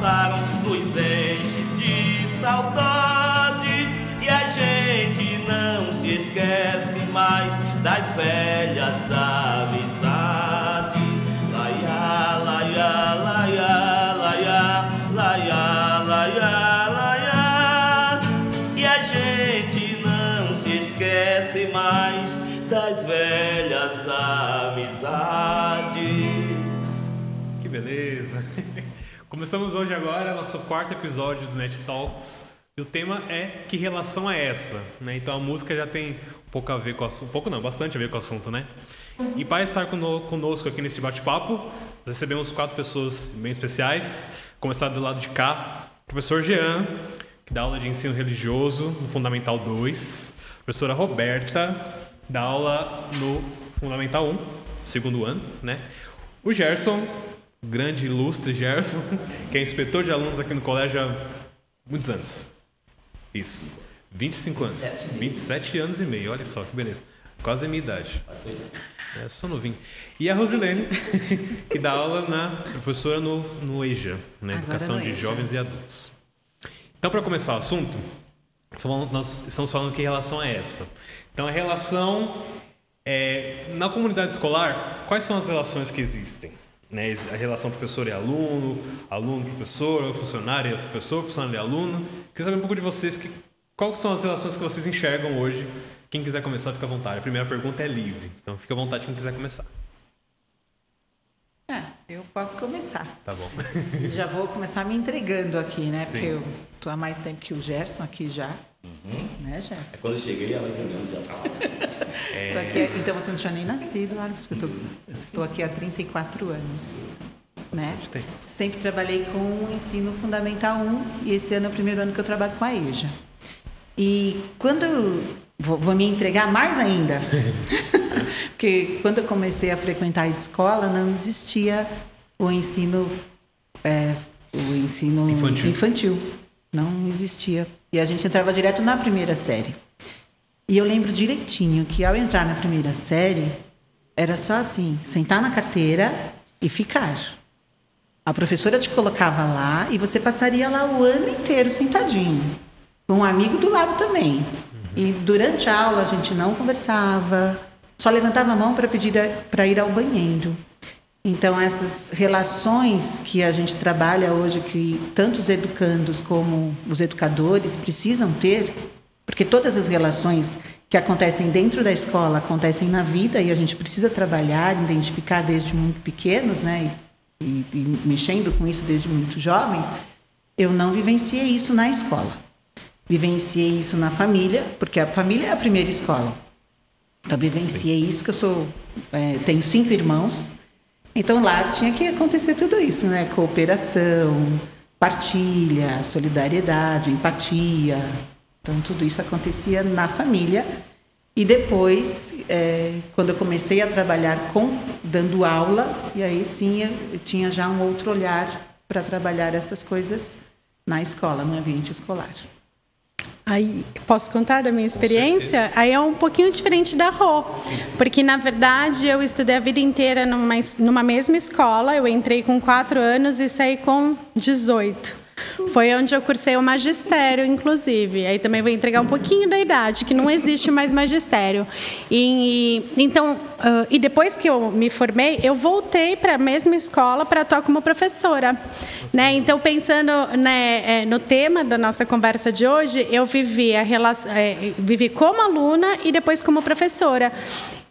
passaram nos enche de saudade. E a gente não se esquece mais das velhas Começamos hoje agora nosso quarto episódio do Net Talks. E o tema é que relação é essa? Né? Então a música já tem um pouco a ver com o assunto, pouco não, bastante a ver com o assunto, né? E para estar cono- conosco aqui nesse bate-papo, recebemos quatro pessoas bem especiais. Começar do lado de cá, professor Jean, que dá aula de ensino religioso no Fundamental 2. Professora Roberta, dá aula no Fundamental 1, segundo ano, né? O Gerson, grande ilustre Gerson, que é inspetor de alunos aqui no colégio há muitos anos. Isso. 25 anos. 27 anos e meio, olha só que beleza. Quase a minha idade. É, sou novinho. E a Rosilene, que dá aula na professora no, no EJA, na Agora Educação de EJA. Jovens e Adultos. Então, para começar o assunto, nós estamos falando que relação é essa. Então, a relação é, na comunidade escolar, quais são as relações que existem? Né? A relação professor e aluno, aluno professor, funcionário professor, funcionário e aluno. Queria saber um pouco de vocês, que, quais são as relações que vocês enxergam hoje? Quem quiser começar, fica à vontade. A primeira pergunta é livre, então fica à vontade quem quiser começar. É, eu posso começar. Tá bom. Já vou começar me entregando aqui, né? Sim. Porque eu tô há mais tempo que o Gerson aqui já. Uhum. Né, Gerson? Quando eu cheguei, ela já estava. É. Aqui, então você não tinha nem nascido, Alex, que eu tô- estou aqui há 34 anos. Né? Sempre trabalhei com o ensino fundamental 1 e esse ano é o primeiro ano que eu trabalho com a EJA. E quando eu vou, vou me entregar mais ainda, porque quando eu comecei a frequentar a escola não existia o ensino é, o ensino Infantil. infantil. Não existia e a gente entrava direto na primeira série. E eu lembro direitinho que ao entrar na primeira série era só assim, sentar na carteira e ficar. A professora te colocava lá e você passaria lá o ano inteiro sentadinho, com um amigo do lado também. E durante a aula a gente não conversava, só levantava a mão para pedir para ir ao banheiro. Então essas relações que a gente trabalha hoje, que tanto os educandos como os educadores precisam ter, porque todas as relações que acontecem dentro da escola acontecem na vida e a gente precisa trabalhar, identificar desde muito pequenos, né? E, e, mexendo com isso desde muito jovens. Eu não vivenciei isso na escola. Vivenciei isso na família, porque a família é a primeira escola. Então vivenciei isso que eu sou, é, tenho cinco irmãos. Então lá tinha que acontecer tudo isso, né? Cooperação, partilha, solidariedade, empatia. Então tudo isso acontecia na família. E depois, é, quando eu comecei a trabalhar com dando aula, e aí sim eu, tinha já um outro olhar para trabalhar essas coisas na escola, no ambiente escolar. Aí, posso contar da minha experiência? Aí é um pouquinho diferente da Rô, porque na verdade eu estudei a vida inteira numa, numa mesma escola. Eu entrei com 4 anos e saí com 18. Foi onde eu cursei o magistério, inclusive. Aí também vou entregar um pouquinho da idade, que não existe mais magistério. E, então, ah, e depois que eu me formei, eu voltei para a mesma escola para atuar como professora. Né? Então, pensando né, eh, no tema da nossa conversa de hoje, eu vivi, a relação, eh, vivi como aluna e depois como professora.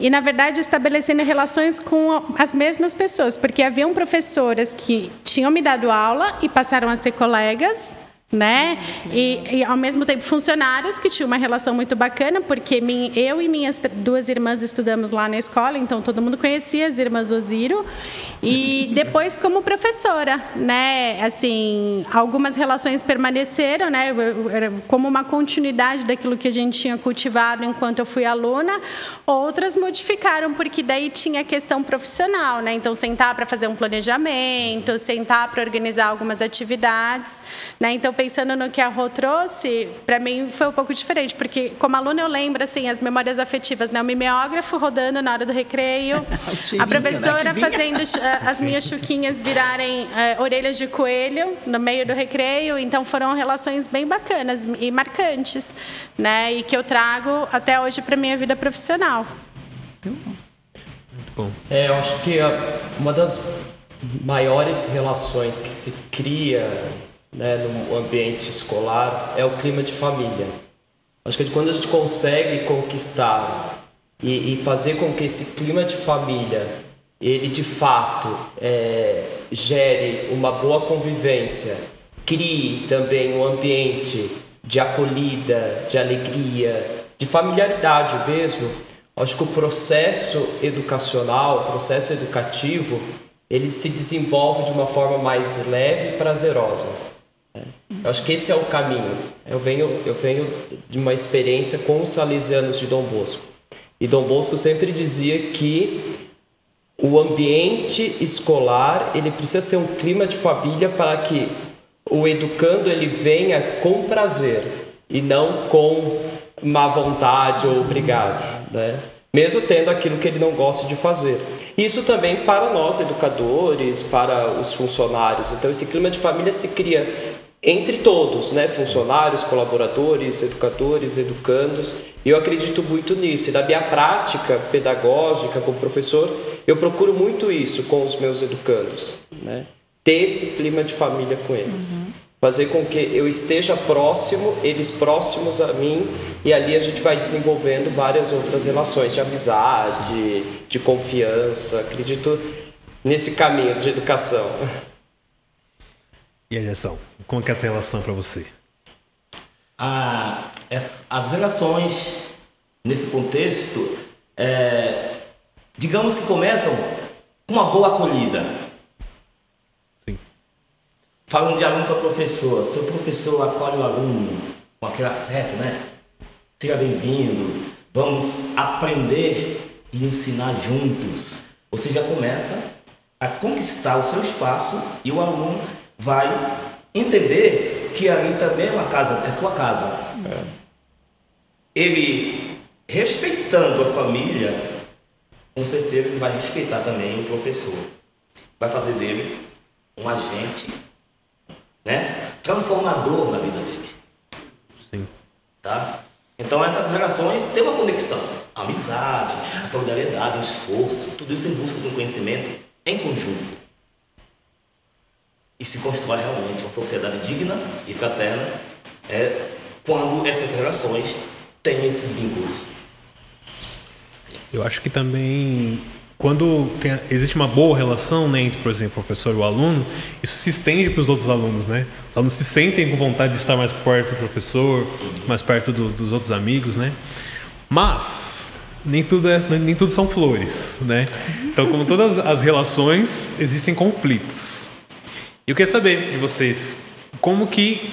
E, na verdade, estabelecendo relações com as mesmas pessoas, porque haviam professoras que tinham me dado aula e passaram a ser colegas, né? E, e, ao mesmo tempo funcionários que tinham uma relação muito bacana, porque min- eu e minhas duas irmãs estudamos lá na escola, então todo mundo conhecia as irmãs Osiro. E depois como professora, né? Assim, algumas relações permaneceram, né? Como uma continuidade daquilo que a gente tinha cultivado enquanto eu fui aluna. Outras modificaram, porque daí tinha a questão profissional, né? Então sentar para fazer um planejamento, sentar para organizar algumas atividades, né? Então pensando no que a Rô trouxe, para mim foi um pouco diferente, porque como aluna eu lembro assim as memórias afetivas, né? O mimeógrafo rodando na hora do recreio, a né, professora fazendo eh, as minhas chuquinhas virarem é, orelhas de coelho no meio do recreio, então foram relações bem bacanas e marcantes, né? E que eu trago até hoje para minha vida profissional. Muito bom. É, eu acho que uma das maiores relações que se cria né, no ambiente escolar é o clima de família. Acho que quando a gente consegue conquistar e, e fazer com que esse clima de família ele de fato é, gere uma boa convivência, crie também um ambiente de acolhida, de alegria, de familiaridade mesmo. Acho que o processo educacional, o processo educativo, ele se desenvolve de uma forma mais leve e prazerosa. Né? Eu acho que esse é o caminho. Eu venho, eu venho de uma experiência com os salesianos de Dom Bosco. E Dom Bosco sempre dizia que o ambiente escolar ele precisa ser um clima de família para que o educando ele venha com prazer e não com má vontade ou obrigado, né? Mesmo tendo aquilo que ele não gosta de fazer. Isso também para nós, educadores, para os funcionários. Então, esse clima de família se cria entre todos, né? funcionários, colaboradores, educadores, educandos. Eu acredito muito nisso. E da minha prática pedagógica como professor, eu procuro muito isso com os meus educandos. Né? Ter esse clima de família com eles. Uhum fazer com que eu esteja próximo, eles próximos a mim, e ali a gente vai desenvolvendo várias outras relações de amizade, de confiança. Acredito nesse caminho de educação. E a gestão? Como é essa relação para você? Ah, as relações nesse contexto, é, digamos que começam com uma boa acolhida Falando de aluno para professor, seu professor acolhe o aluno com aquele afeto, né? Seja bem-vindo, vamos aprender e ensinar juntos. Você já começa a conquistar o seu espaço e o aluno vai entender que ali também é uma casa, é sua casa. É. Ele respeitando a família, com certeza ele vai respeitar também o professor. Vai fazer dele um agente né? transformador na vida dele. Sim. Tá? Então essas relações têm uma conexão. A amizade, a solidariedade, o esforço, tudo isso em busca de um conhecimento em conjunto. E se constrói realmente uma sociedade digna e fraterna é, quando essas relações têm esses vínculos. Eu acho que também quando tem, existe uma boa relação né, entre, por exemplo, o professor e o aluno, isso se estende para os outros alunos, né? Os alunos se sentem com vontade de estar mais perto do professor, mais perto do, dos outros amigos, né? Mas nem tudo, é, nem tudo são flores, né? Então, como todas as relações, existem conflitos. E eu queria saber de vocês, como que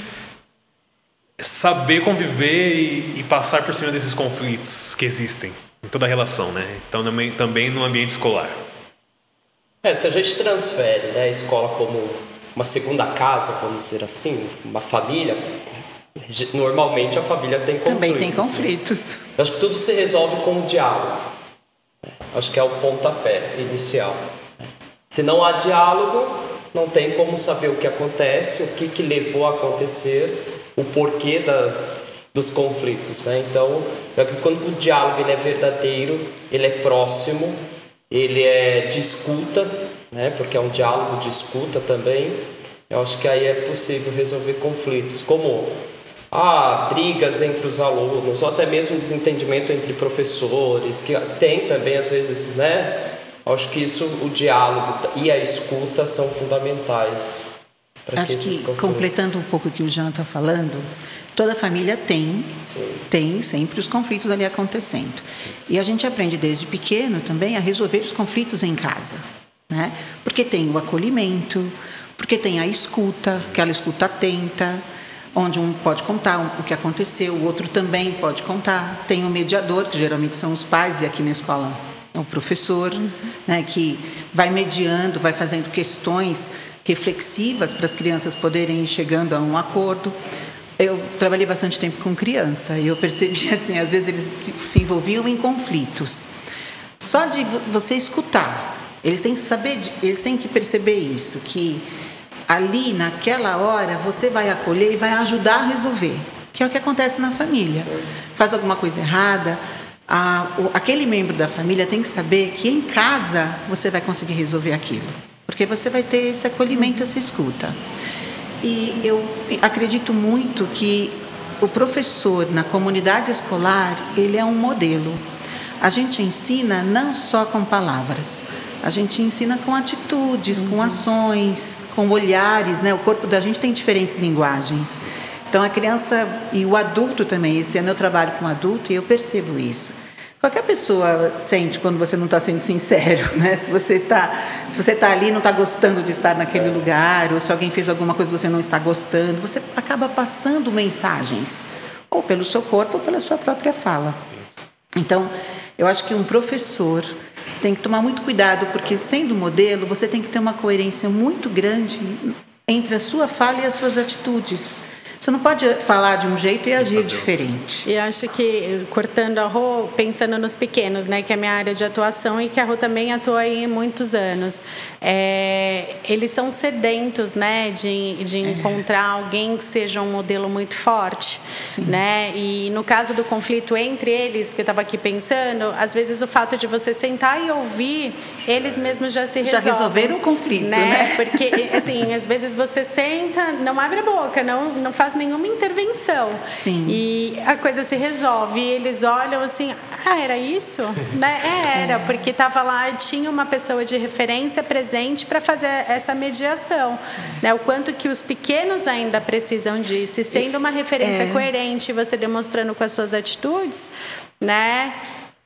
saber conviver e, e passar por cima desses conflitos que existem? em toda a relação, né? Então também, também no ambiente escolar. É, se a gente transfere né, a escola como uma segunda casa, vamos dizer assim, uma família, normalmente a família tem conflitos. Também tem conflitos. Né? Acho que tudo se resolve com o diálogo. Acho que é o pontapé inicial. Se não há diálogo, não tem como saber o que acontece, o que, que levou a acontecer, o porquê das, dos conflitos, né? Então, é que quando o diálogo ele é verdadeiro, ele é próximo, ele é de escuta, né? Porque é um diálogo de escuta também. Eu acho que aí é possível resolver conflitos, como ah, brigas entre os alunos, ou até mesmo desentendimento entre professores, que tem também às vezes, né? Acho que isso, o diálogo e a escuta são fundamentais. Acho que, que completando um pouco o que o Jean está falando, Toda família tem, Sim. tem sempre os conflitos ali acontecendo. Sim. E a gente aprende desde pequeno também a resolver os conflitos em casa, né? Porque tem o acolhimento, porque tem a escuta, aquela escuta atenta, onde um pode contar o que aconteceu, o outro também pode contar. Tem o mediador, que geralmente são os pais, e aqui na escola é o professor, uhum. né, que vai mediando, vai fazendo questões reflexivas para as crianças poderem ir chegando a um acordo. Eu trabalhei bastante tempo com criança e eu percebi assim, às vezes eles se envolviam em conflitos. Só de você escutar, eles têm que saber, eles têm que perceber isso, que ali naquela hora você vai acolher e vai ajudar a resolver, que é o que acontece na família. Faz alguma coisa errada, a, o, aquele membro da família tem que saber que em casa você vai conseguir resolver aquilo, porque você vai ter esse acolhimento, essa escuta. E eu acredito muito que o professor na comunidade escolar, ele é um modelo. A gente ensina não só com palavras, a gente ensina com atitudes, uhum. com ações, com olhares, né? O corpo da gente tem diferentes linguagens. Então a criança e o adulto também, esse ano eu trabalho com adulto e eu percebo isso. Qualquer pessoa sente quando você não está sendo sincero, né? Se você está, se você está ali não está gostando de estar naquele lugar, ou se alguém fez alguma coisa que você não está gostando, você acaba passando mensagens, ou pelo seu corpo ou pela sua própria fala. Então, eu acho que um professor tem que tomar muito cuidado, porque sendo modelo, você tem que ter uma coerência muito grande entre a sua fala e as suas atitudes. Você não pode falar de um jeito e agir diferente. E acho que, cortando a Rô, pensando nos pequenos, né, que é a minha área de atuação e que a Rô também atua aí muitos anos, é, eles são sedentos né, de, de é. encontrar alguém que seja um modelo muito forte. Sim. Né? E no caso do conflito entre eles, que eu estava aqui pensando, às vezes o fato de você sentar e ouvir, eles mesmos já se resolvem. Já resolveram o conflito, né? né? Porque, assim, às vezes você senta, não abre a boca, não, não faz nenhuma intervenção. Sim. E a coisa se resolve. E eles olham assim, ah, era isso? né? É, era, é. porque estava lá, tinha uma pessoa de referência presente para fazer essa mediação. Né? O quanto que os pequenos ainda precisam disso. E sendo uma referência é. coerente, você demonstrando com as suas atitudes, né?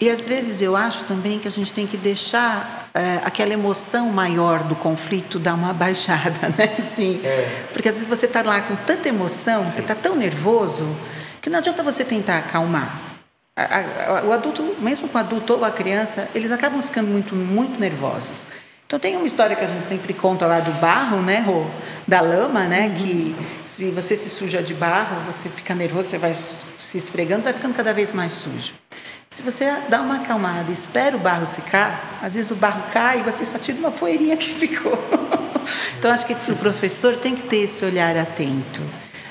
E às vezes eu acho também que a gente tem que deixar é, aquela emoção maior do conflito dar uma baixada, né? Sim. É. Porque às vezes você está lá com tanta emoção, você está tão nervoso, que não adianta você tentar acalmar. A, a, o adulto, mesmo com o adulto ou a criança, eles acabam ficando muito, muito nervosos. Então tem uma história que a gente sempre conta lá do barro, né, Rô? Da lama, né? Uhum. Que se você se suja de barro, você fica nervoso, você vai se esfregando, vai ficando cada vez mais sujo. Se você dá uma acalmada, espera o barro secar, às vezes o barro cai e você só tira uma poeirinha que ficou. então acho que o professor tem que ter esse olhar atento.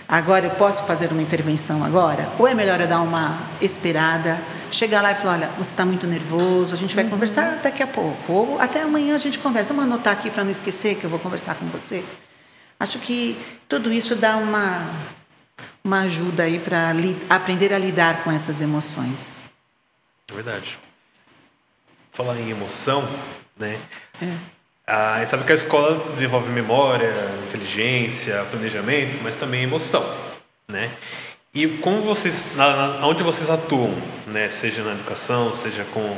Agora eu posso fazer uma intervenção agora? Ou é melhor eu dar uma esperada, chegar lá e falar, olha, você está muito nervoso, a gente vai uhum. conversar daqui a pouco, ou até amanhã a gente conversa. Vamos anotar aqui para não esquecer que eu vou conversar com você. Acho que tudo isso dá uma, uma ajuda aí para aprender a lidar com essas emoções. É verdade. Falar em emoção, né? É. Ah, a gente sabe que a escola desenvolve memória, inteligência, planejamento, mas também emoção, né? E como vocês, na, onde vocês atuam, né? Seja na educação, seja com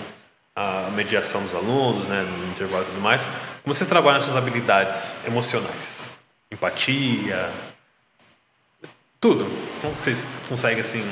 a mediação dos alunos, né? No intervalo e tudo mais, como vocês trabalham essas habilidades emocionais? Empatia, tudo. Como vocês conseguem assim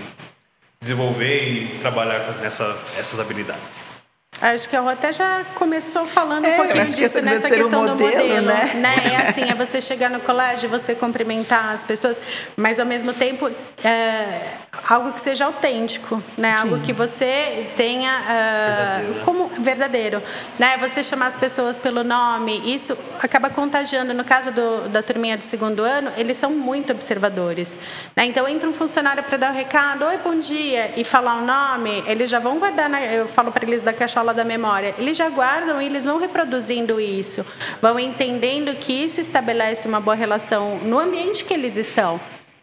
desenvolver e trabalhar com essa, essas habilidades? Acho que a Rô até já começou falando é, um pouquinho disso que nessa questão modelo, do modelo. Né? né? É assim, é você chegar no colégio, você cumprimentar as pessoas, mas ao mesmo tempo é, algo que seja autêntico, né? Algo que você tenha uh, verdadeiro, como verdadeiro, né? Você chamar as pessoas pelo nome, isso acaba contagiando. No caso do, da turminha do segundo ano, eles são muito observadores, né? Então entra um funcionário para dar o um recado, oi, bom dia, e falar o nome, eles já vão guardar. Na, eu falo para eles da caixola da memória, eles já guardam e eles vão reproduzindo isso, vão entendendo que isso estabelece uma boa relação no ambiente que eles estão.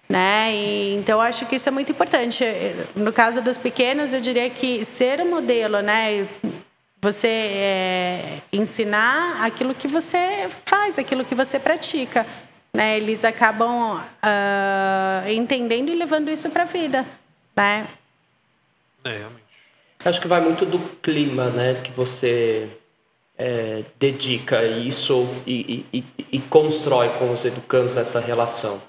Né? E, então acho que isso é muito importante. No caso dos pequenos, eu diria que ser o modelo, né? Você é, ensinar aquilo que você faz, aquilo que você pratica, né? Eles acabam uh, entendendo e levando isso para a vida, né? É, realmente. Acho que vai muito do clima, né, que você é, dedica isso e, e, e, constrói com os educandos nessa relação.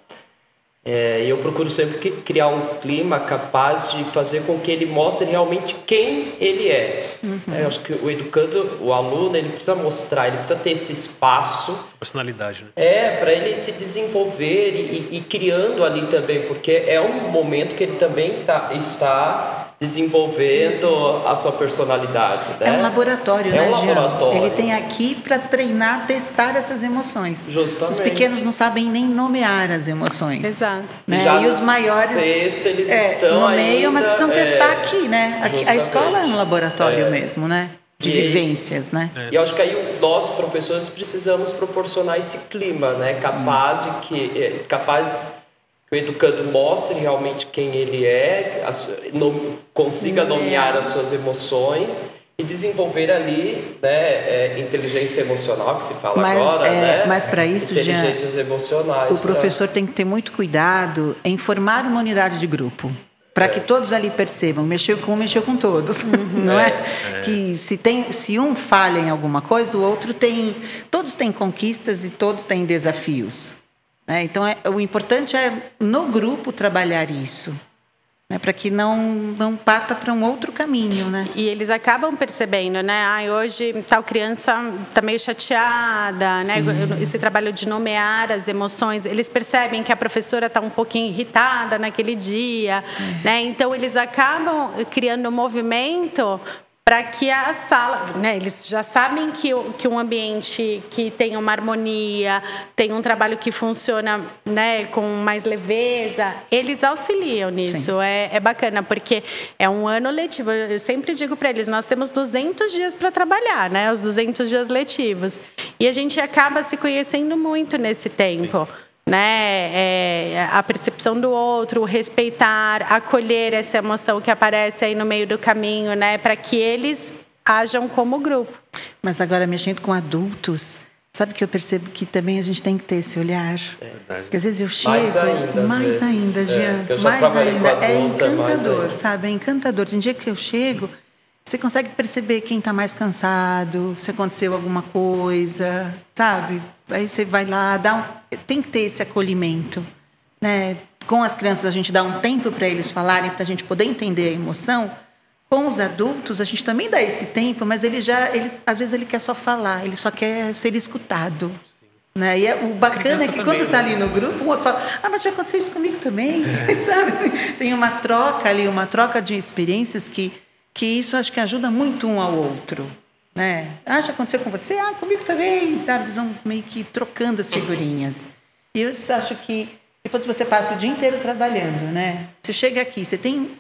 É, e eu procuro sempre criar um clima capaz de fazer com que ele mostre realmente quem ele é. Uhum. é eu acho que o educando, o aluno, ele precisa mostrar, ele precisa ter esse espaço. Personalidade, né? É, para ele se desenvolver e, e, e, criando ali também, porque é um momento que ele também tá, está desenvolvendo a sua personalidade. Né? É um laboratório, é né, um laboratório. Ele tem aqui para treinar, testar essas emoções. Justamente. Os pequenos não sabem nem nomear as emoções. Exato. Né? Já e os maiores sexto, eles é, estão nomeiam, mas precisam é, testar aqui, né? Aqui, a escola é um laboratório é. mesmo, né? De e vivências, né? E eu acho que aí nós professores precisamos proporcionar esse clima, né? Capaz Sim. de que é, capaz que o educando mostre realmente quem ele é, consiga nomear as suas emoções e desenvolver ali né, é, inteligência emocional que se fala mas, agora, é, né? Mas para isso, inteligências já, emocionais. O professor tem que ter muito cuidado em formar uma unidade de grupo para é. que todos ali percebam, mexeu com um, mexeu com todos, uhum. não é? é? Que se tem, se um falha em alguma coisa, o outro tem, todos têm conquistas e todos têm desafios. Né? Então, é, o importante é, no grupo, trabalhar isso. Né, para que não, não parta para um outro caminho, né? E eles acabam percebendo, né? Ah, hoje tal criança está meio chateada, né? Esse trabalho de nomear as emoções, eles percebem que a professora está um pouquinho irritada naquele dia, é. né? Então eles acabam criando um movimento para que a sala, né, eles já sabem que, que um ambiente que tem uma harmonia, tem um trabalho que funciona né, com mais leveza, eles auxiliam nisso. É, é, bacana, porque é um ano letivo. Eu sempre digo para eles, nós temos 200 dias para trabalhar, né, os 200 dias letivos. E a gente acaba se conhecendo muito nesse tempo. Sim né? É, a percepção do outro, respeitar, acolher essa emoção que aparece aí no meio do caminho, né? Para que eles ajam como grupo. Mas agora mexendo com adultos, sabe que eu percebo que também a gente tem que ter esse olhar. É Porque às vezes eu chego, mais ainda, mais ainda, Jean, é, mais ainda, adulta, é encantador, ainda. sabe? É encantador. Tem dia que eu chego, você consegue perceber quem está mais cansado, se aconteceu alguma coisa, sabe? Aí você vai lá, dá um... tem que ter esse acolhimento, né? Com as crianças a gente dá um tempo para eles falarem, para a gente poder entender a emoção. Com os adultos a gente também dá esse tempo, mas ele já, ele, às vezes ele quer só falar, ele só quer ser escutado. Né? E é, o bacana é que quando está ali né? no grupo, um outro fala, ah, mas já aconteceu isso comigo também, é. sabe? Tem uma troca ali, uma troca de experiências que que isso acho que ajuda muito um ao outro. Né? Ah, já aconteceu com você? Ah, comigo também, sabe? Eles vão meio que trocando as figurinhas. E eu acho que depois você passa o dia inteiro trabalhando, né? Você chega aqui, você tem.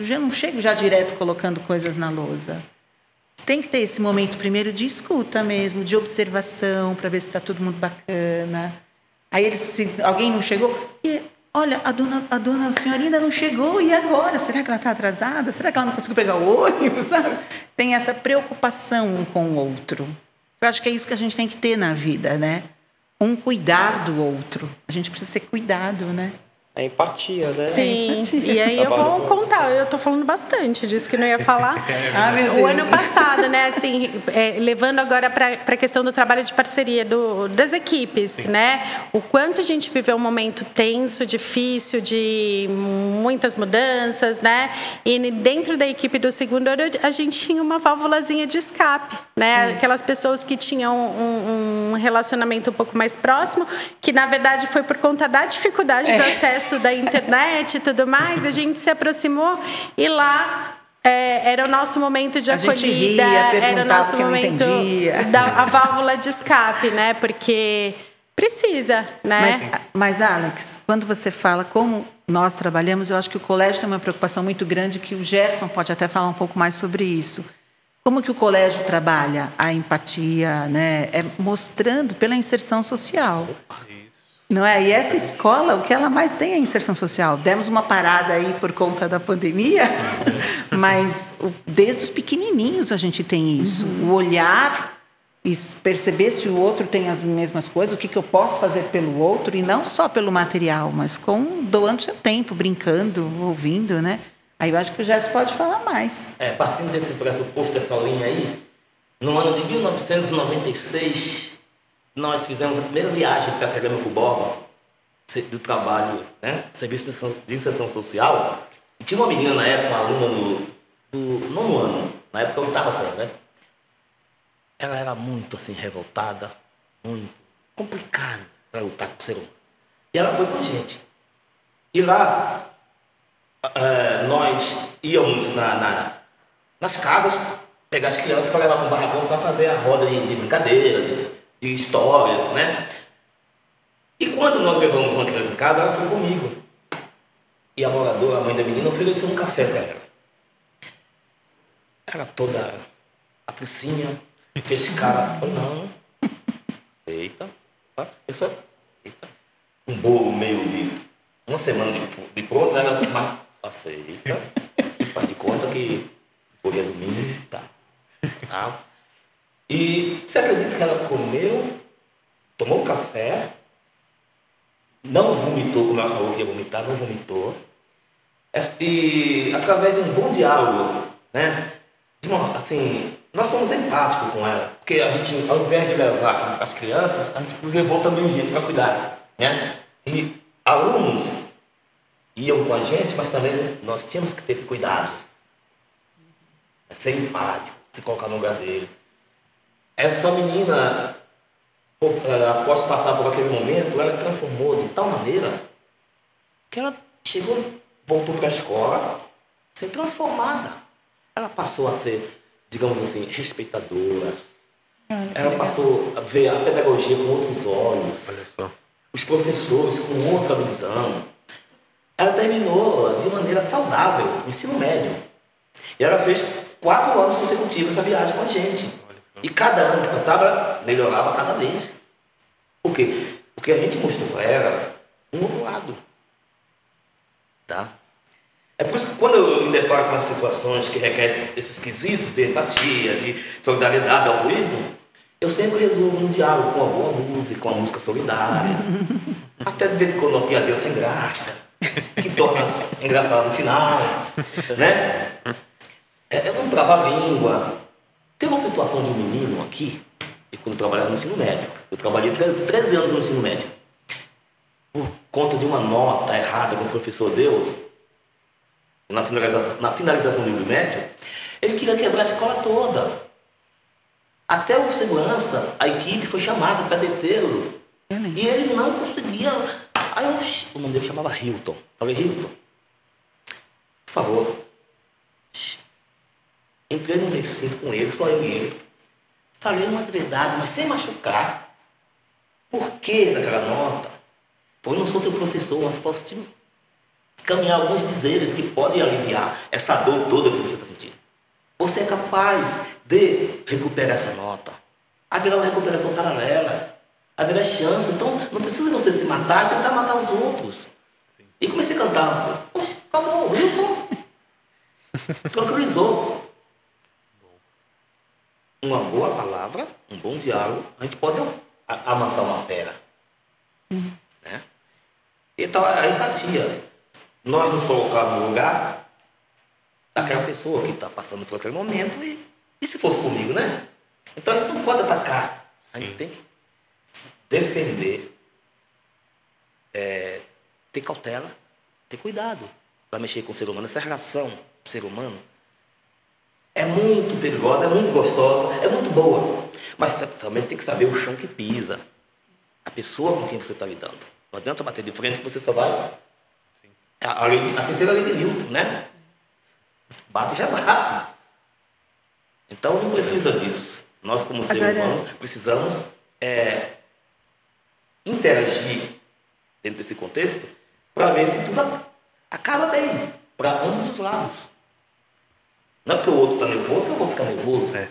Já não chego já direto colocando coisas na lousa. Tem que ter esse momento primeiro de escuta mesmo, de observação, para ver se está todo mundo bacana. Aí eles, se alguém não chegou, Olha, a dona, a dona senhora ainda não chegou, e agora? Será que ela está atrasada? Será que ela não conseguiu pegar o ônibus? Sabe? Tem essa preocupação um com o outro. Eu acho que é isso que a gente tem que ter na vida, né? Um cuidar do outro. A gente precisa ser cuidado, né? É empatia, né? Sim. Empatia. E aí eu vou contar, eu estou falando bastante disso que não ia falar. É ah, Deus. O ano passado, né, assim, é, levando agora para a questão do trabalho de parceria do, das equipes, Sim. né? O quanto a gente viveu um momento tenso, difícil, de muitas mudanças, né? E dentro da equipe do segundo ano, a gente tinha uma válvulazinha de escape, né? Aquelas pessoas que tinham um, um, relacionamento um pouco mais próximo, que na verdade foi por conta da dificuldade é. do acesso acesso da internet e tudo mais, a gente se aproximou e lá é, era o nosso momento de a acolhida, ria, era o nosso momento da a válvula de escape, né? Porque precisa, né? Mas, mas, Alex, quando você fala como nós trabalhamos, eu acho que o colégio tem uma preocupação muito grande que o Gerson pode até falar um pouco mais sobre isso. Como que o colégio trabalha a empatia, né? É mostrando pela inserção social. Opa. Não é? E essa escola, o que ela mais tem é a inserção social. Demos uma parada aí por conta da pandemia, mas desde os pequenininhos a gente tem isso. Uhum. O olhar e perceber se o outro tem as mesmas coisas, o que, que eu posso fazer pelo outro, e não só pelo material, mas com doando seu tempo, brincando, ouvindo, né? Aí eu acho que o Gerson pode falar mais. É, partindo desse pressuposto dessa linha aí, no ano de 1996, nós fizemos a primeira viagem para Caramba com o Borba. do trabalho, né? Serviço de inserção social. E tinha uma menina na época, uma aluna do, do nono ano, na época eu estava saindo, né? Ela era muito assim, revoltada, muito complicada para lutar com o ser humano. E ela foi com a gente. E lá, uh, nós íamos na, na, nas casas pegar as crianças para levar para o barracão para fazer a roda de, de brincadeira, de, de histórias, né? E quando nós levamos uma criança em casa, ela foi comigo. E a moradora, a mãe da menina, ofereceu um café para ela. Ela toda patricinha, fez cara, falou, não, eita, só, eita. Um bolo meio de uma semana de, de pronto, ela mas aceita, faz de conta que hoje é domingo, tá. tá. E você acredita que ela comeu, tomou café, não vomitou, como ela falou que ia vomitar, não vomitou. E através de um bom diálogo, né? De uma, assim, nós somos empáticos com ela, porque a gente, ao invés de levar as crianças, a gente levou também gente para cuidar, né? E alunos iam com a gente, mas também nós tínhamos que ter esse cuidado. Ser empático, se colocar no lugar dele. Essa menina após passar por aquele momento, ela transformou de tal maneira que ela chegou, voltou para a escola, ser transformada. Ela passou a ser, digamos assim, respeitadora. Ah, ela passou a ver a pedagogia com outros olhos. Os professores com outra visão. Ela terminou de maneira saudável o ensino médio. E ela fez quatro anos consecutivos essa viagem com a gente. E cada ano que passava, melhorava cada vez. Por quê? Porque a gente mostrou para ela um outro lado. Tá? É por isso que quando eu me deparo com as situações que requerem esses quesitos de empatia, de solidariedade, de altruísmo, eu sempre resolvo um diálogo com uma boa música, com uma música solidária. Até de vez em quando uma piadinha sem graça, que torna engraçado no final. Né? É, é um trava-língua. Tem uma situação de um menino aqui, e quando eu trabalhava no ensino médio. Eu trabalhei 13 anos no ensino médio. Por conta de uma nota errada que o professor deu, na finalização, na finalização do bimestre, ele queria quebrar a escola toda. Até o segurança, a equipe foi chamada para detê-lo. E ele não conseguia. Aí eu, o nome dele chamava Hilton. Falei, Hilton, por favor, Entrei no recinto com ele, só eu e ele. Falei umas verdades, mas sem machucar. Por que daquela nota? Pois eu não sou teu professor, mas posso te caminhar alguns dizeres que podem aliviar essa dor toda que você está sentindo. Você é capaz de recuperar essa nota. Haverá uma recuperação paralela. Haverá chance. Então, não precisa você se matar e tentar matar os outros. E comecei a cantar. Poxa, acabou, tô. Tranquilizou uma boa palavra, um bom diálogo, a gente pode amassar uma fera. Uhum. Né? Então, a empatia. Nós nos colocarmos no lugar daquela pessoa que está passando por aquele momento e, e se fosse comigo, né? Então, a gente não pode atacar. A gente tem que defender, é, ter cautela, ter cuidado para mexer com o ser humano. Essa relação ser humano é muito perigosa, é muito gostosa, é muito boa. Mas também tem que saber o chão que pisa. A pessoa com quem você está lidando. Não adianta bater de frente que você só vai. A, a, de, a terceira lei de Newton, né? Bate e rebate. Então não precisa disso. Nós, como ser humano, precisamos é, interagir dentro desse contexto para ver se tudo acaba bem para ambos os lados. Não é porque o outro está nervoso que eu vou ficar nervoso. É.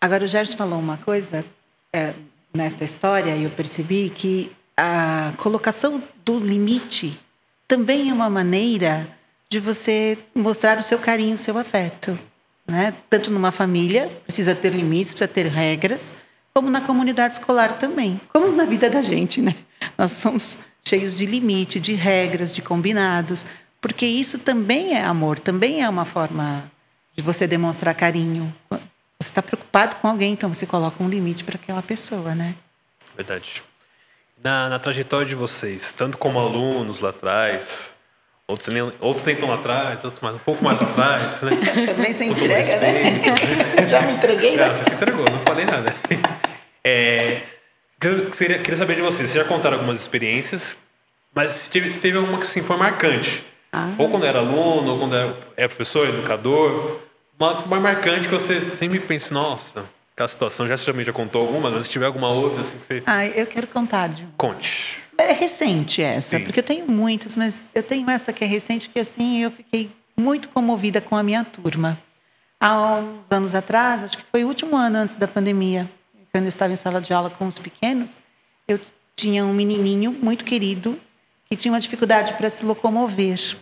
Agora, o Gerson falou uma coisa é, nesta história, e eu percebi que a colocação do limite também é uma maneira de você mostrar o seu carinho, o seu afeto. Né? Tanto numa família, precisa ter limites, precisa ter regras, como na comunidade escolar também, como na vida da gente. Né? Nós somos cheios de limite, de regras, de combinados, porque isso também é amor, também é uma forma de você demonstrar carinho. Você está preocupado com alguém, então você coloca um limite para aquela pessoa, né? Verdade. na, na trajetória de vocês, tanto como alunos lá atrás, outros, nem, outros nem estão lá atrás, outros mais, um pouco mais lá atrás, né? Também todo entrega, respeito, né? Já me entreguei, Não, né? você se entregou, não falei nada. É, queria, queria- saber de vocês, vocês já contaram algumas experiências, mas se teve, se teve alguma que assim, foi marcante. Ah. Ou quando era aluno, ou quando era, é professor, educador. Uma, uma marcante que você sempre pensa, nossa, aquela situação, já, também já contou alguma, mas se tiver alguma outra, assim, que você Ah, eu quero contar de uma. conte. É recente essa, Sim. porque eu tenho muitas, mas eu tenho essa que é recente, que assim, eu fiquei muito comovida com a minha turma. Há uns anos atrás, acho que foi o último ano antes da pandemia, quando eu estava em sala de aula com os pequenos, eu tinha um menininho muito querido que tinha uma dificuldade para se locomover.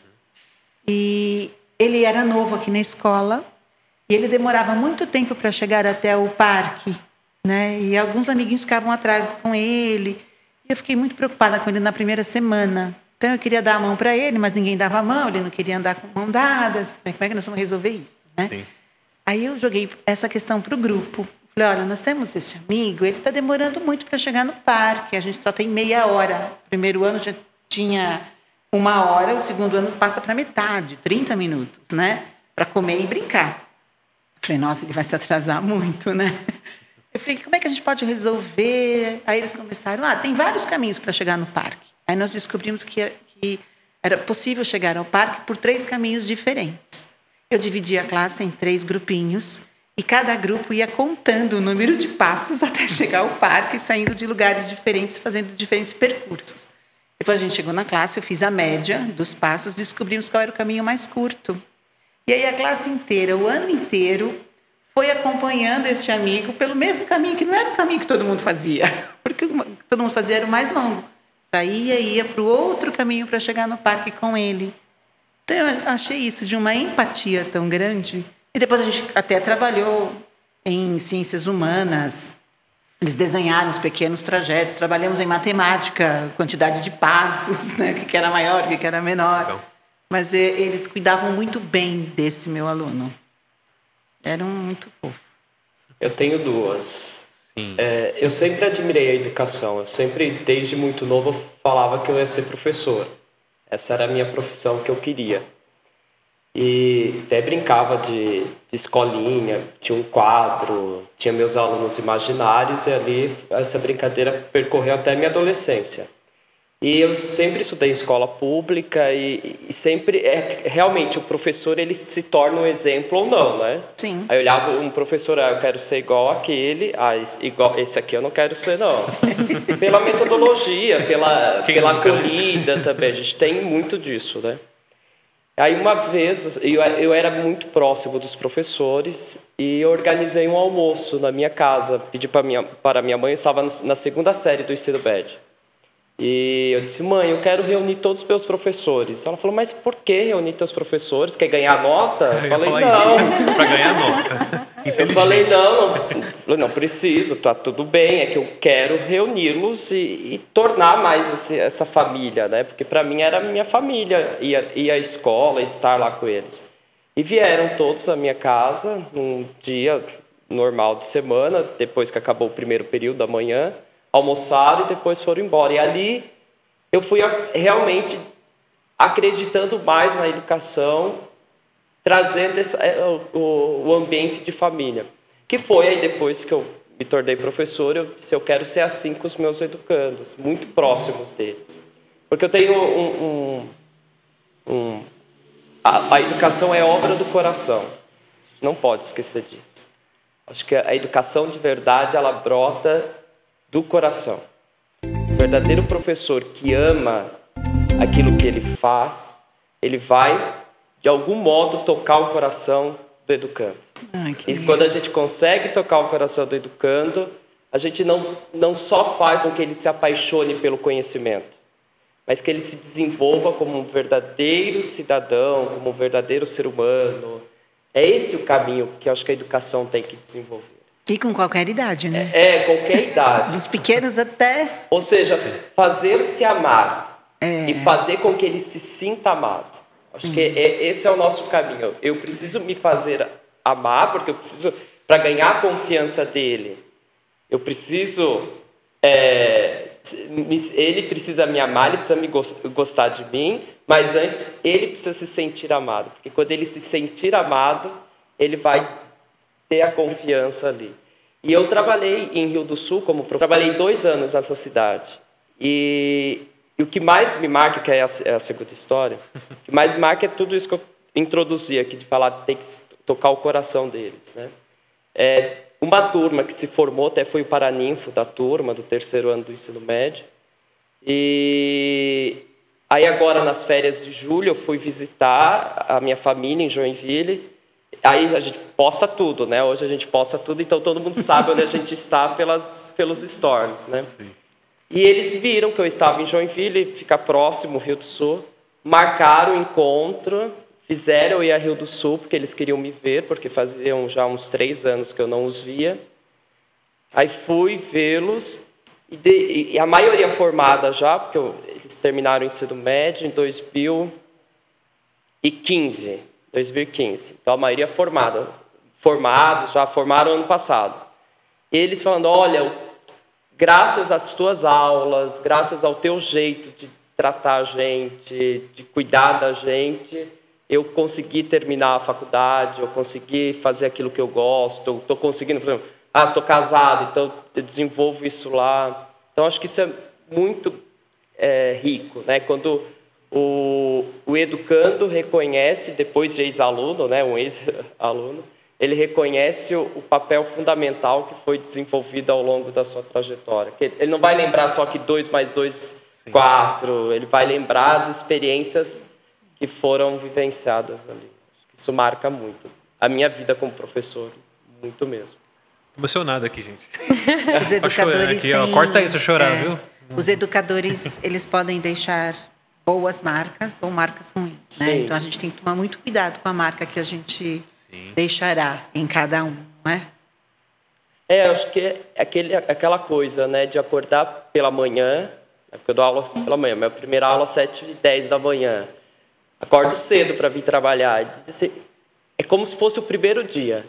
E ele era novo aqui na escola e ele demorava muito tempo para chegar até o parque, né? E alguns amiguinhos ficavam atrás com ele. E eu fiquei muito preocupada com ele na primeira semana. Então eu queria dar a mão para ele, mas ninguém dava a mão, ele não queria andar com mão dadas. Falei, Como é que nós vamos resolver isso, né? Sim. Aí eu joguei essa questão para o grupo. Falei, olha, nós temos esse amigo, ele está demorando muito para chegar no parque, a gente só tem meia hora. O primeiro ano já tinha uma hora, o segundo ano passa para metade, 30 minutos, né? Para comer e brincar. Falei, nossa, ele vai se atrasar muito, né? Eu falei, como é que a gente pode resolver? Aí eles começaram, ah, tem vários caminhos para chegar no parque. Aí nós descobrimos que, que era possível chegar ao parque por três caminhos diferentes. Eu dividi a classe em três grupinhos e cada grupo ia contando o número de passos até chegar ao parque, saindo de lugares diferentes, fazendo diferentes percursos. Depois a gente chegou na classe, eu fiz a média dos passos, descobrimos qual era o caminho mais curto. E aí a classe inteira, o ano inteiro, foi acompanhando este amigo pelo mesmo caminho, que não era o caminho que todo mundo fazia, porque o que todo mundo fazia era o mais longo. Saía e ia para o outro caminho para chegar no parque com ele. Então eu achei isso de uma empatia tão grande. E depois a gente até trabalhou em ciências humanas. Eles desenharam os pequenos trajetos. Trabalhamos em matemática, quantidade de passos, né? o que era maior, o que era menor. Legal. Mas eh, eles cuidavam muito bem desse meu aluno. Eram muito fofos. Eu tenho duas. Sim. É, eu sempre admirei a educação. Eu sempre, desde muito novo, falava que eu ia ser professor. Essa era a minha profissão que eu queria. E até brincava de, de escolinha, tinha um quadro, tinha meus alunos imaginários, e ali essa brincadeira percorreu até a minha adolescência. E eu sempre estudei em escola pública e, e sempre é realmente o professor ele se torna um exemplo ou não, né? Sim. Aí eu olhava um professor, ah, eu quero ser igual aquele, ah, esse, igual, esse aqui eu não quero ser não. pela metodologia, pela, Quem pela nunca, acolhida também, a gente tem muito disso, né? Aí uma vez eu, eu era muito próximo dos professores e eu organizei um almoço na minha casa. Pedi para minha para minha mãe, eu estava no- na segunda série do ensino médio. E eu disse, mãe, eu quero reunir todos os meus professores. Ela falou, mas por que reunir teus professores? Quer ganhar nota? Eu Eu ia falei, não. pra ganhar nota. Eu falei, não, não, não preciso, tá tudo bem, é que eu quero reuni-los e, e tornar mais esse- essa família, né? Porque para mim era a minha família, ir, ir à escola, estar lá com eles. E vieram todos à minha casa num dia normal de semana, depois que acabou o primeiro período da manhã, almoçaram e depois foram embora. E ali eu fui realmente acreditando mais na educação trazendo é, o, o- o ambiente de família. Que foi aí depois que eu me tornei professor, eu disse, eu quero ser assim com os meus educandos, muito próximos deles. Porque eu tenho um... um, um a, a educação é obra do coração. Não pode esquecer disso. Acho que a educação de verdade, ela brota do coração. O verdadeiro professor que ama aquilo que ele faz, ele vai, de algum modo, tocar o coração do educando. Ai, E lindo. quando a gente consegue tocar o coração do educando, a gente não, não só faz com que ele se apaixone pelo conhecimento, mas que ele se desenvolva como um verdadeiro cidadão, como um verdadeiro ser humano. É esse o caminho que eu acho que a educação tem que desenvolver. E com qualquer idade, né? É, qualquer idade. Dos pequenos até. Ou seja, fazer-se amar É. e fazer com que ele se sinta amado. Acho que é- esse é o nosso caminho. Eu preciso me fazer amar, porque eu preciso, para ganhar a confiança dele, eu preciso é, ele precisa me amar, ele precisa me gostar de mim, mas antes ele precisa se sentir amado, porque quando ele se sentir amado, ele vai ter a confiança ali. E eu trabalhei em Rio do Sul como trabalhei dois anos nessa cidade. E, e o que mais me marca, que é a, é a, segunda história, o que mais me marca é tudo isso que eu introduzi aqui de falar tem que tocar o coração deles, né? É, uma turma que se formou, até foi o paraninfo da turma do terceiro ano do ensino médio. E aí agora nas férias de julho eu fui visitar a minha família em Joinville Aí a gente posta tudo, né? Hoje a gente posta tudo, então todo mundo sabe onde a gente está pelas, pelos stories, né? Sim. E eles viram que eu estava em Joinville, fica próximo, Rio do Sul, marcaram o encontro, fizeram eu ir a Rio do Sul, porque eles queriam me ver, porque faziam já uns três anos que eu não os via. Aí fui vê-los, e, e, a maioria formada já, porque eu, eles terminaram o ensino médio em 2015. 2015. Então a maioria formada, formados, já formaram ano passado. Eles falando: olha, graças às tuas aulas, graças ao teu jeito de tratar a gente, de cuidar da gente, eu consegui terminar a faculdade, eu consegui fazer aquilo que eu gosto, estou conseguindo, por exemplo, ah, estou casado, então eu desenvolvo isso lá. Então acho que isso é muito é, rico, né? Quando o, o educando reconhece, depois de ex-aluno, né, um ex-aluno, ele reconhece o, o, papel fundamental que foi desenvolvido ao longo da sua trajetória. Ele não vai lembrar só que 2 mais 2, 4, ele vai lembrar as experiências que foram vivenciadas ali. Isso marca muito. A minha vida como professor, muito mesmo. Emocionado aqui, gente. Os educadores aqui, têm... Corta isso, chorar, é, viu? Os educadores, eles podem deixar boas marcas ou marcas ruins. Né? Então a gente tem que tomar muito cuidado com a marca que a gente Sim. deixará em cada um, não é? É, acho que é aquele, aquela coisa, né, de acordar pela manhã, né, porque eu dou aula pela manhã, minha primeira aula é 7 e 10 da manhã. Acordo cedo para vir trabalhar. É como se fosse o primeiro dia.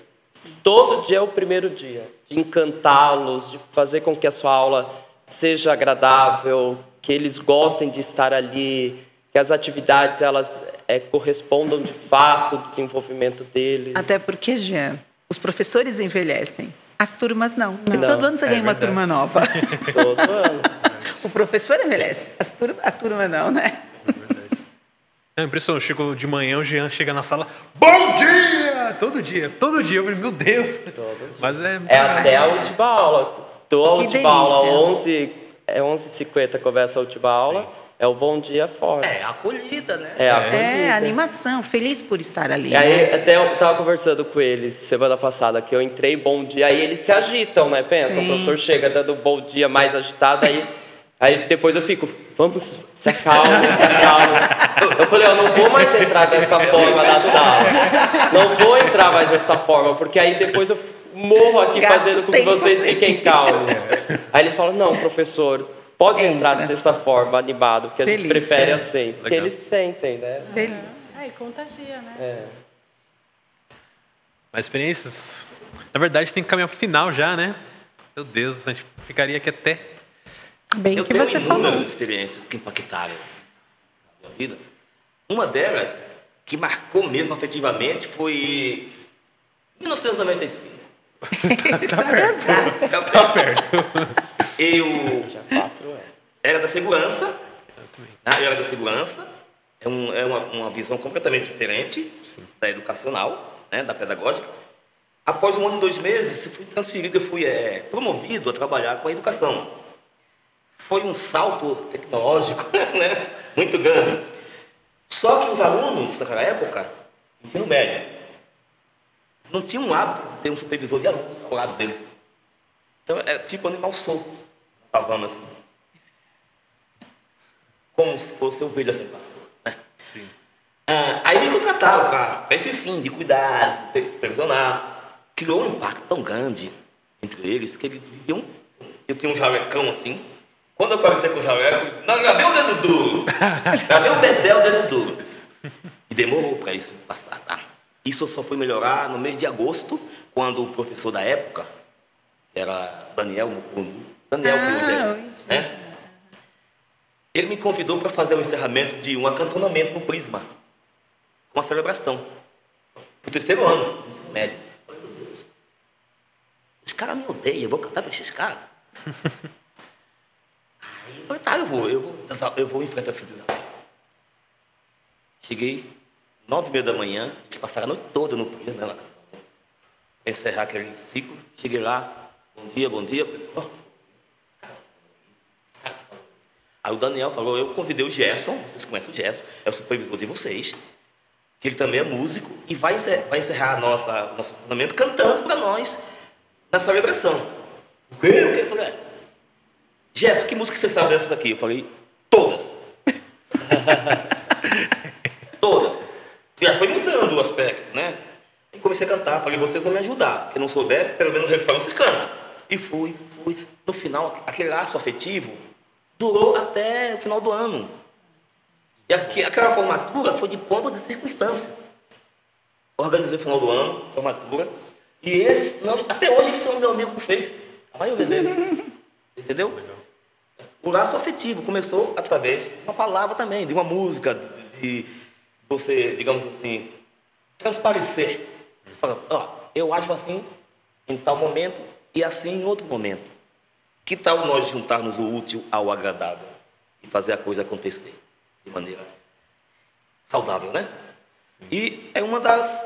Todo dia é o primeiro dia. De encantá-los, de fazer com que a sua aula seja agradável, que eles gostem de estar ali, que as atividades elas é, correspondam de fato ao desenvolvimento deles. Até porque, Jean, os professores envelhecem, as turmas não. não. Todo ano você é ganha verdade. uma turma nova. Todo ano. o professor envelhece, turma, a turma não, né? É impressionante, chego de manhã, o Jean chega na sala, bom dia! Todo dia, todo dia, eu falei, meu Deus! Todo Mas é... É até a última aula. Tô a última aula, 11 é 11h50 começa a última aula. Sim. É o bom dia forte. É, a acolhida, né? É, a acolhida. É, animação, feliz por estar ali. E aí, né? até eu tava conversando com eles semana passada, que eu entrei bom dia, aí eles se agitam, né? Pensa, Sim. o professor chega dando bom dia mais agitado, aí, aí depois eu fico, vamos, se acalma, se acalma. Eu falei, eu não vou mais entrar dessa forma na sala. Não vou entrar mais dessa forma, porque aí depois eu morro aqui Gasto fazendo com que vocês sim. fiquem calmos. Aí eles falam, não, professor, pode Entra entrar dessa forma, animado, porque a Delícia. gente prefere assim. Porque Legal. eles sentem, né? Delícia. Aí contagia, né? É. Mais experiências? Na verdade, tem que caminhar para o final já, né? Meu Deus, a gente ficaria aqui até... Bem Eu que tenho você inúmeras falou. experiências que impactaram a minha vida. Uma delas, que marcou mesmo afetivamente, foi 1995. tá, perto. Tá perto. Eu era da segurança. Né? Eu era da segurança. É, um, é uma, uma, visão completamente diferente da educacional, né? da pedagógica. Após um ano e dois meses, fui transferido, eu fui é, promovido a trabalhar com a educação. Foi um salto tecnológico né? muito grande. Só que os alunos daquela época, ensino médio, não tinha um hábito de ter um supervisor de alunos ao lado deles. Então, é tipo animal solto, falando assim. Como se fosse ovelha sem pastor. Né? Ah, aí me contrataram para esse fim de cuidar, de supervisionar. Criou um impacto tão grande entre eles que eles viviam. Eu tinha um jalecão assim. Quando eu aparecia com o jaleco, não, já viu o dedo duro. Já viu o Betel, o dedo duro. E demorou para isso passar, tá? Isso só foi melhorar no mês de agosto, quando o professor da época, era Daniel Daniel ah, que hoje é, né? ele me convidou para fazer o encerramento de um acantonamento no Prisma, com a celebração, para o terceiro ano do ensino médio. Os caras me odeiam, eu vou cantar para esses caras. Aí eu falei, tá, eu vou, eu vou, eu vou enfrentar esse desafio. Cheguei, nove e meia da manhã, eles passaram a noite toda no Prisma, né, lá, para encerrar aquele ciclo. Cheguei lá, bom dia, bom dia, pessoal. Aí o Daniel falou, eu convidei o Gerson, vocês conhecem o Gerson, é o supervisor de vocês, que ele também é músico, e vai encerrar, vai encerrar a nossa, o nosso treinamento cantando para nós na celebração. O quê? O quê? Eu falei, é. Gerson, que música você sabe dessas aqui? Eu falei, todas. Já foi mudando o aspecto, né? E comecei a cantar, falei, vocês vão me ajudar. Quem não souber, pelo menos o refrão vocês cantam. E fui, fui. No final, aquele laço afetivo durou até o final do ano. E aqui, aquela formatura foi de pompas e circunstâncias. Organizei o final do ano, formatura. E eles, não, até hoje, eles são meu amigo do Face. A maioria deles. Entendeu? O laço afetivo começou através de uma palavra também, de uma música, de, de você, digamos assim, transparecer. Você fala, ó, eu acho assim em tal momento e assim em outro momento. Que tal nós juntarmos o útil ao agradável e fazer a coisa acontecer de maneira saudável, né? E é uma das,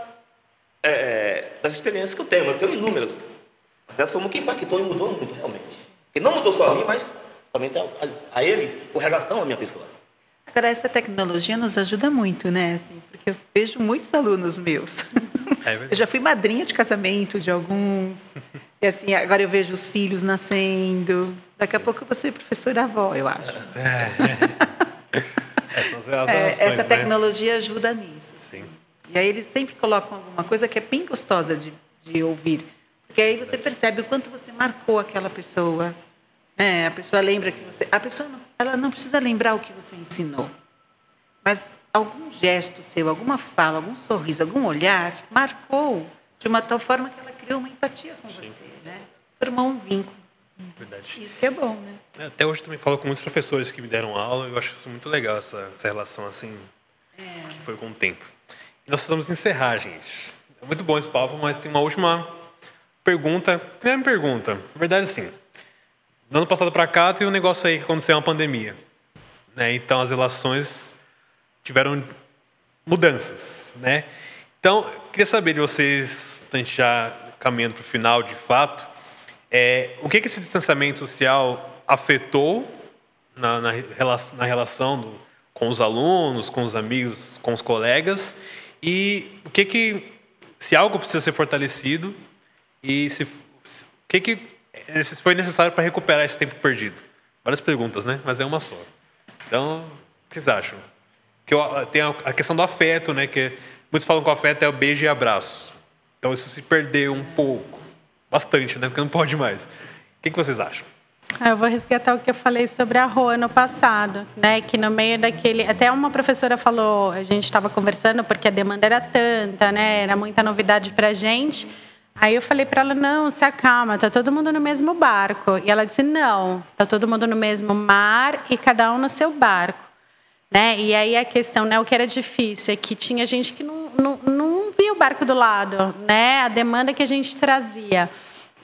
é, das experiências que eu tenho. Eu tenho inúmeras. Mas essa foi uma que impactou e mudou muito, realmente. E não mudou só a mim, mas a, a, a eles, com relação à minha pessoa. Agora, essa tecnologia nos ajuda muito, né? Assim, porque eu vejo muitos alunos meus. É eu já fui madrinha de casamento de alguns. E assim, agora eu vejo os filhos nascendo. Daqui a pouco eu vou ser professora avó, eu acho. É. As é, essa né? tecnologia né? ajuda nisso. Sim. E aí eles sempre colocam alguma coisa que é bem gostosa de, de ouvir. Porque aí você percebe o quanto você marcou aquela pessoa. É, a pessoa lembra que você. A pessoa não, ela não precisa lembrar o que você ensinou. Mas algum gesto seu, alguma fala, algum sorriso, algum olhar marcou de uma tal forma que ela criou uma empatia com Sim. você formou um vínculo. Verdade. Isso que é bom, né? É, até hoje também falo com muitos professores que me deram aula, eu acho isso muito legal, essa, essa relação assim, é. que foi com o tempo. E nós precisamos encerrar, gente. É muito bom esse papo, mas tem uma última pergunta. Primeira pergunta, na verdade, sim. No ano passado para cá, teve um negócio aí que aconteceu, uma pandemia. Né? Então, as relações tiveram mudanças, né? Então, queria saber de vocês, a gente já caminhando para o final de fato, é, o que, que esse distanciamento social afetou na, na, na relação do, com os alunos, com os amigos, com os colegas e o que que se algo precisa ser fortalecido e se, o que que foi necessário para recuperar esse tempo perdido? Várias perguntas, né? Mas é uma só. Então, o que vocês acham? Que eu, tem a, questão do afeto, né? Que muitos falam que o afeto é o beijo e abraço. Então isso se perdeu um pouco. Bastante, né? Porque não pode mais. O que, vocês acham? Ah, eu vou resgatar o que eu falei sobre a rua no passado, né? Que no meio daquele, até uma professora falou, a gente estava conversando porque a demanda era tanta, né? Era muita novidade para a gente. Aí eu falei para ela não, se acalma, tá todo mundo no mesmo barco. E ela disse não, tá todo mundo no mesmo mar e cada um no seu barco, né? E aí a questão, né? O que era difícil é que tinha gente que não, não, não via o barco do lado, né? A demanda que a gente trazia.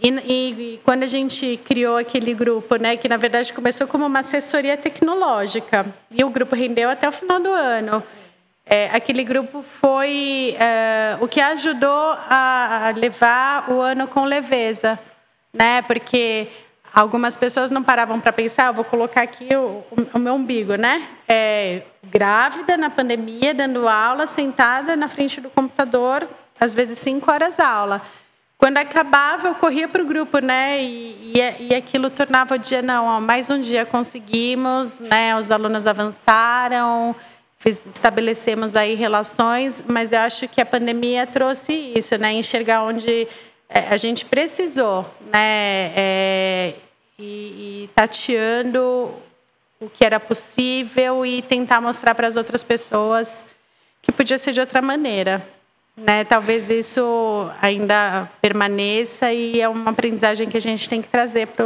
E, e, quando a gente criou aquele grupo, né, que na verdade começou como uma assessoria tecnológica, e o grupo rendeu até o final do ano. É, aquele grupo foi é, o que ajudou a, levar o ano com leveza, né? Porque algumas pessoas não paravam para pensar, ah, vou colocar aqui o, o meu umbigo, né? É, grávida na pandemia, dando aula, sentada na frente do computador, às vezes cinco horas aula. Quando acabava, eu corria para o grupo, né? E, e, e, aquilo tornava o dia, não, ó, mais um dia conseguimos, né? Os alunos avançaram, estabelecemos aí relações, mas eu acho que a pandemia trouxe isso, né? Enxergar onde é, a gente precisou, né? É, e, e tateando o que era possível e tentar mostrar para as outras pessoas que podia ser de outra maneira. Né? Talvez isso ainda permaneça e é uma aprendizagem que a gente tem que trazer para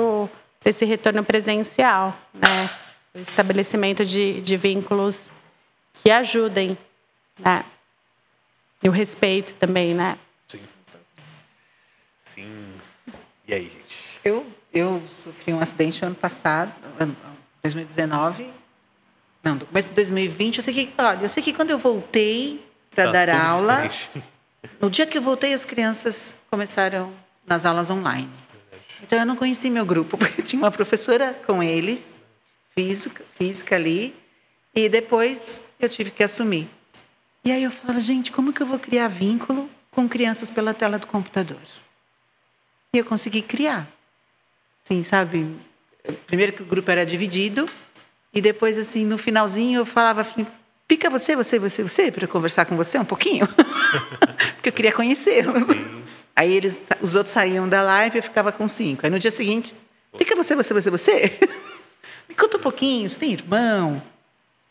esse retorno presencial. Né? o estabelecimento de, de vínculos que ajudem, né? E o respeito também, né? Sim. Sim. E aí, gente? Eu, eu sofri um acidente ano passado, ano 2019. Não, no começo de 2020. Eu sei que, olha, eu sei que quando eu voltei para Tá dar aula, diferente. no dia que eu voltei, as crianças começaram nas aulas online. Então eu não conheci meu grupo, porque tinha uma professora com eles, física, física ali, e depois eu tive que assumir. E aí eu falava, gente, como que eu vou criar vínculo com crianças pela tela do computador? E eu consegui criar. Sim, sabe? Primeiro que o grupo era dividido, e depois, assim, no finalzinho eu falava assim, pica você, você, você, você, para conversar com você um pouquinho. Porque eu queria conhecê-los. Aí eles, os outros saíam da live e eu ficava com cinco. Aí no dia seguinte, fica você, você, você, você. Me conta um pouquinho, você tem irmão?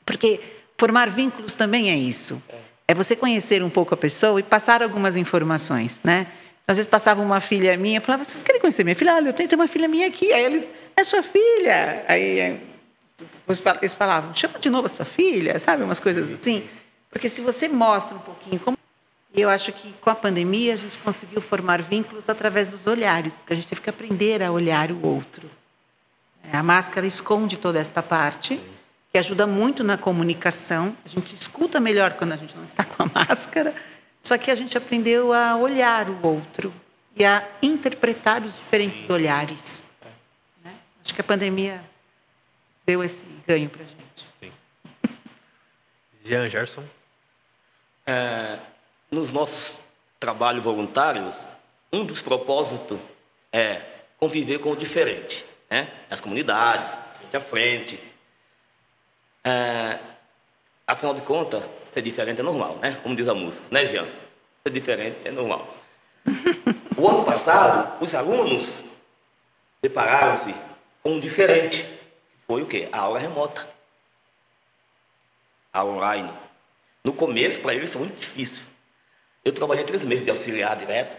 Porque formar vínculos também é isso. É você conhecer um pouco a pessoa e passar algumas informações, né? Às vezes passava uma filha minha, falava, vocês querem conhecer minha filha? Olha, eu tenho, uma filha minha aqui. Aí eles, é sua filha. Aí eles falavam, chama de novo a sua filha, sabe? Umas coisas assim. Porque se você mostra um pouquinho como eu acho que com a pandemia a gente conseguiu formar vínculos através dos olhares, porque a gente teve que aprender a olhar o outro. A máscara esconde toda esta parte, que ajuda muito na comunicação. A gente escuta melhor quando a gente não está com a máscara, só que a gente aprendeu a olhar o outro e a interpretar os diferentes olhares. né? Acho que a pandemia deu esse ganho para a gente. Jean Gerson. É, nos nossos trabalhos voluntários, um dos propósitos é conviver com o diferente, né? Nas comunidades, frente a frente. É, afinal de contas, ser diferente é normal, né? Como diz a música, né, Jean? Ser diferente é normal. O ano passado, os alunos depararam-se com um diferente, foi o quê? A aula remota. A online. No começo, para eles, foi muito difícil. Eu trabalhei três meses de auxiliar direto.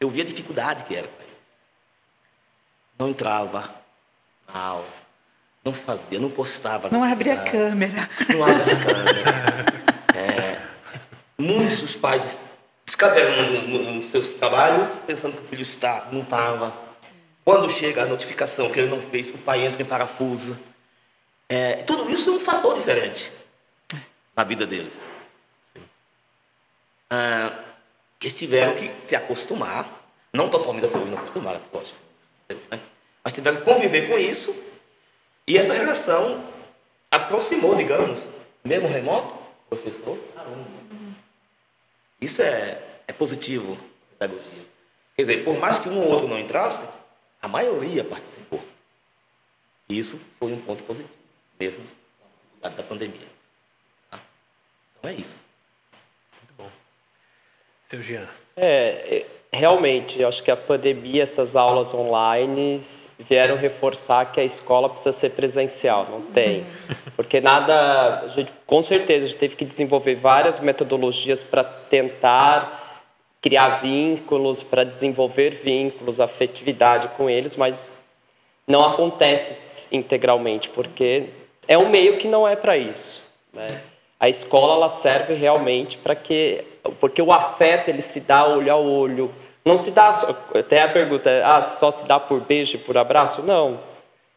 Eu vi a dificuldade que era para eles. Não entrava na aula, não fazia, não postava. Não abria a câmera. Não abre as câmeras. É, muitos dos pais descabelando no- nos seus trabalhos, pensando que o filho está, não estava. Quando chega a notificação que ele não fez, o pai entra em parafuso. É, tudo isso é um fator diferente na vida deles. Ah, eles tiveram que se acostumar, não totalmente até hoje, não acostumaram, lógico, né? mas tiveram que conviver com isso, e essa relação aproximou, digamos, mesmo remoto, professor, aluno. Isso é, é positivo na pedagogia. Quer dizer, por mais que um ou outro não entrasse, a maioria participou. E isso foi um ponto positivo, mesmo com a da pandemia. Tá? Então é isso. Muito bom. Seu Jean. É, é, realmente, eu acho que a pandemia, essas aulas online vieram reforçar que a escola precisa ser presencial, não tem. Porque nada, a gente, com certeza, a gente teve que desenvolver várias metodologias para tentar criar vínculos, para desenvolver vínculos, afetividade com eles, mas não acontece integralmente, porque é um meio que não é para isso. Né? A escola ela serve realmente para que, porque o afeto ele se dá olho a olho, não se dá até a pergunta, ah, só se dá por beijo e por abraço? Não,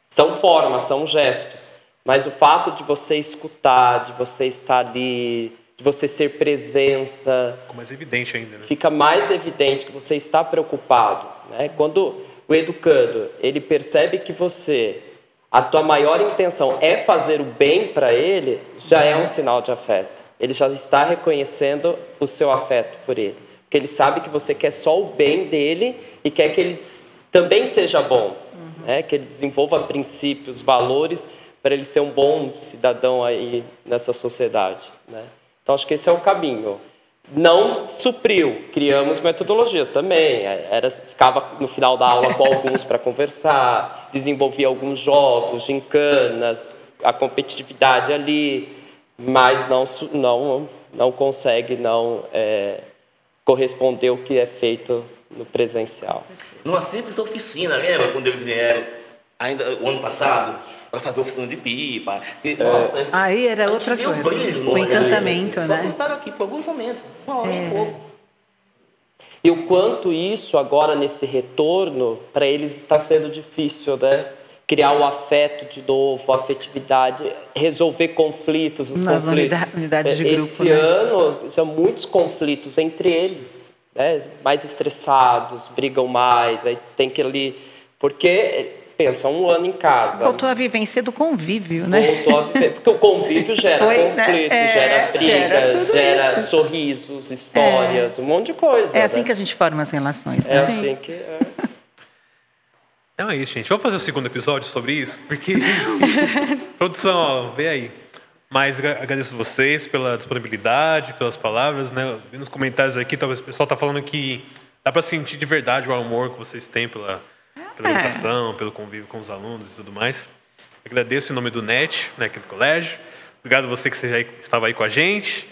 são formas, são gestos, mas o fato de você escutar, de você estar ali, de você ser presença, Ficou mais evidente ainda, né? fica mais evidente que você está preocupado. Né? Quando o educando ele percebe que você, a tua maior intenção é fazer o bem para ele, já é um sinal de afeto. Ele já está reconhecendo o seu afeto por ele. Porque ele sabe que você quer só o bem dele e quer que ele também seja bom. Né? Que ele desenvolva princípios, valores, para ele ser um bom cidadão aí nessa sociedade. Né? Então, acho que esse é o caminho não supriu. Criamos metodologias também. Era, ficava no final da aula com alguns para conversar, desenvolvia alguns jogos, gincanas, a competitividade ali, mas não, não, não consegue não é, corresponder o que é feito no presencial. Numa simples oficina, lembra quando eles vieram, ainda o ano passado, para fazer oficina de pipa. E, nossa, Aí era outra coisa. O, brilho O olho encantamento, né? Só cantaram aqui por alguns momentos, uma hora É. e pouco. E o quanto isso agora nesse retorno para eles está sendo difícil, né? Criar o afeto de novo, a afetividade, resolver conflitos. os Nas conflitos. unida- unidades de Esse grupo, né? ano, tinha muitos conflitos entre eles, né? Mais estressados, brigam mais, aí tem que ali porque pensa um ano em casa. Voltou a vivência do convívio, né? Voltou a viver. Porque o convívio gera Foi, né? conflito, É, gera briga, gera gera sorrisos, histórias, um monte de coisa. É assim né? que a gente forma as relações, É né? assim que. é. Então é isso, gente. Vamos fazer o segundo episódio sobre isso? Porque. Produção, ó, vê aí. Mas agra- agradeço vocês pela disponibilidade, pelas palavras, né? Nos comentários aqui, talvez o pessoal tá falando que dá para sentir de verdade o amor que vocês têm pela, pela É. educação, pelo convívio com os alunos e tudo mais. Agradeço em nome do NET, né, aqui do colégio. Obrigado a você que estava aí com a gente.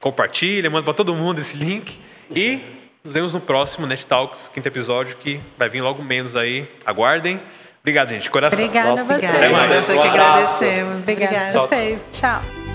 Compartilha, manda para todo mundo esse link. E nos vemos no próximo NET Talks, quinto episódio, que vai vir logo menos aí. Aguardem. Obrigado, gente. Coração. Obrigada a Nossa, vocês. Até mais. Nós é que agradecemos. Obrigada Obrigada. a vocês. Tchau.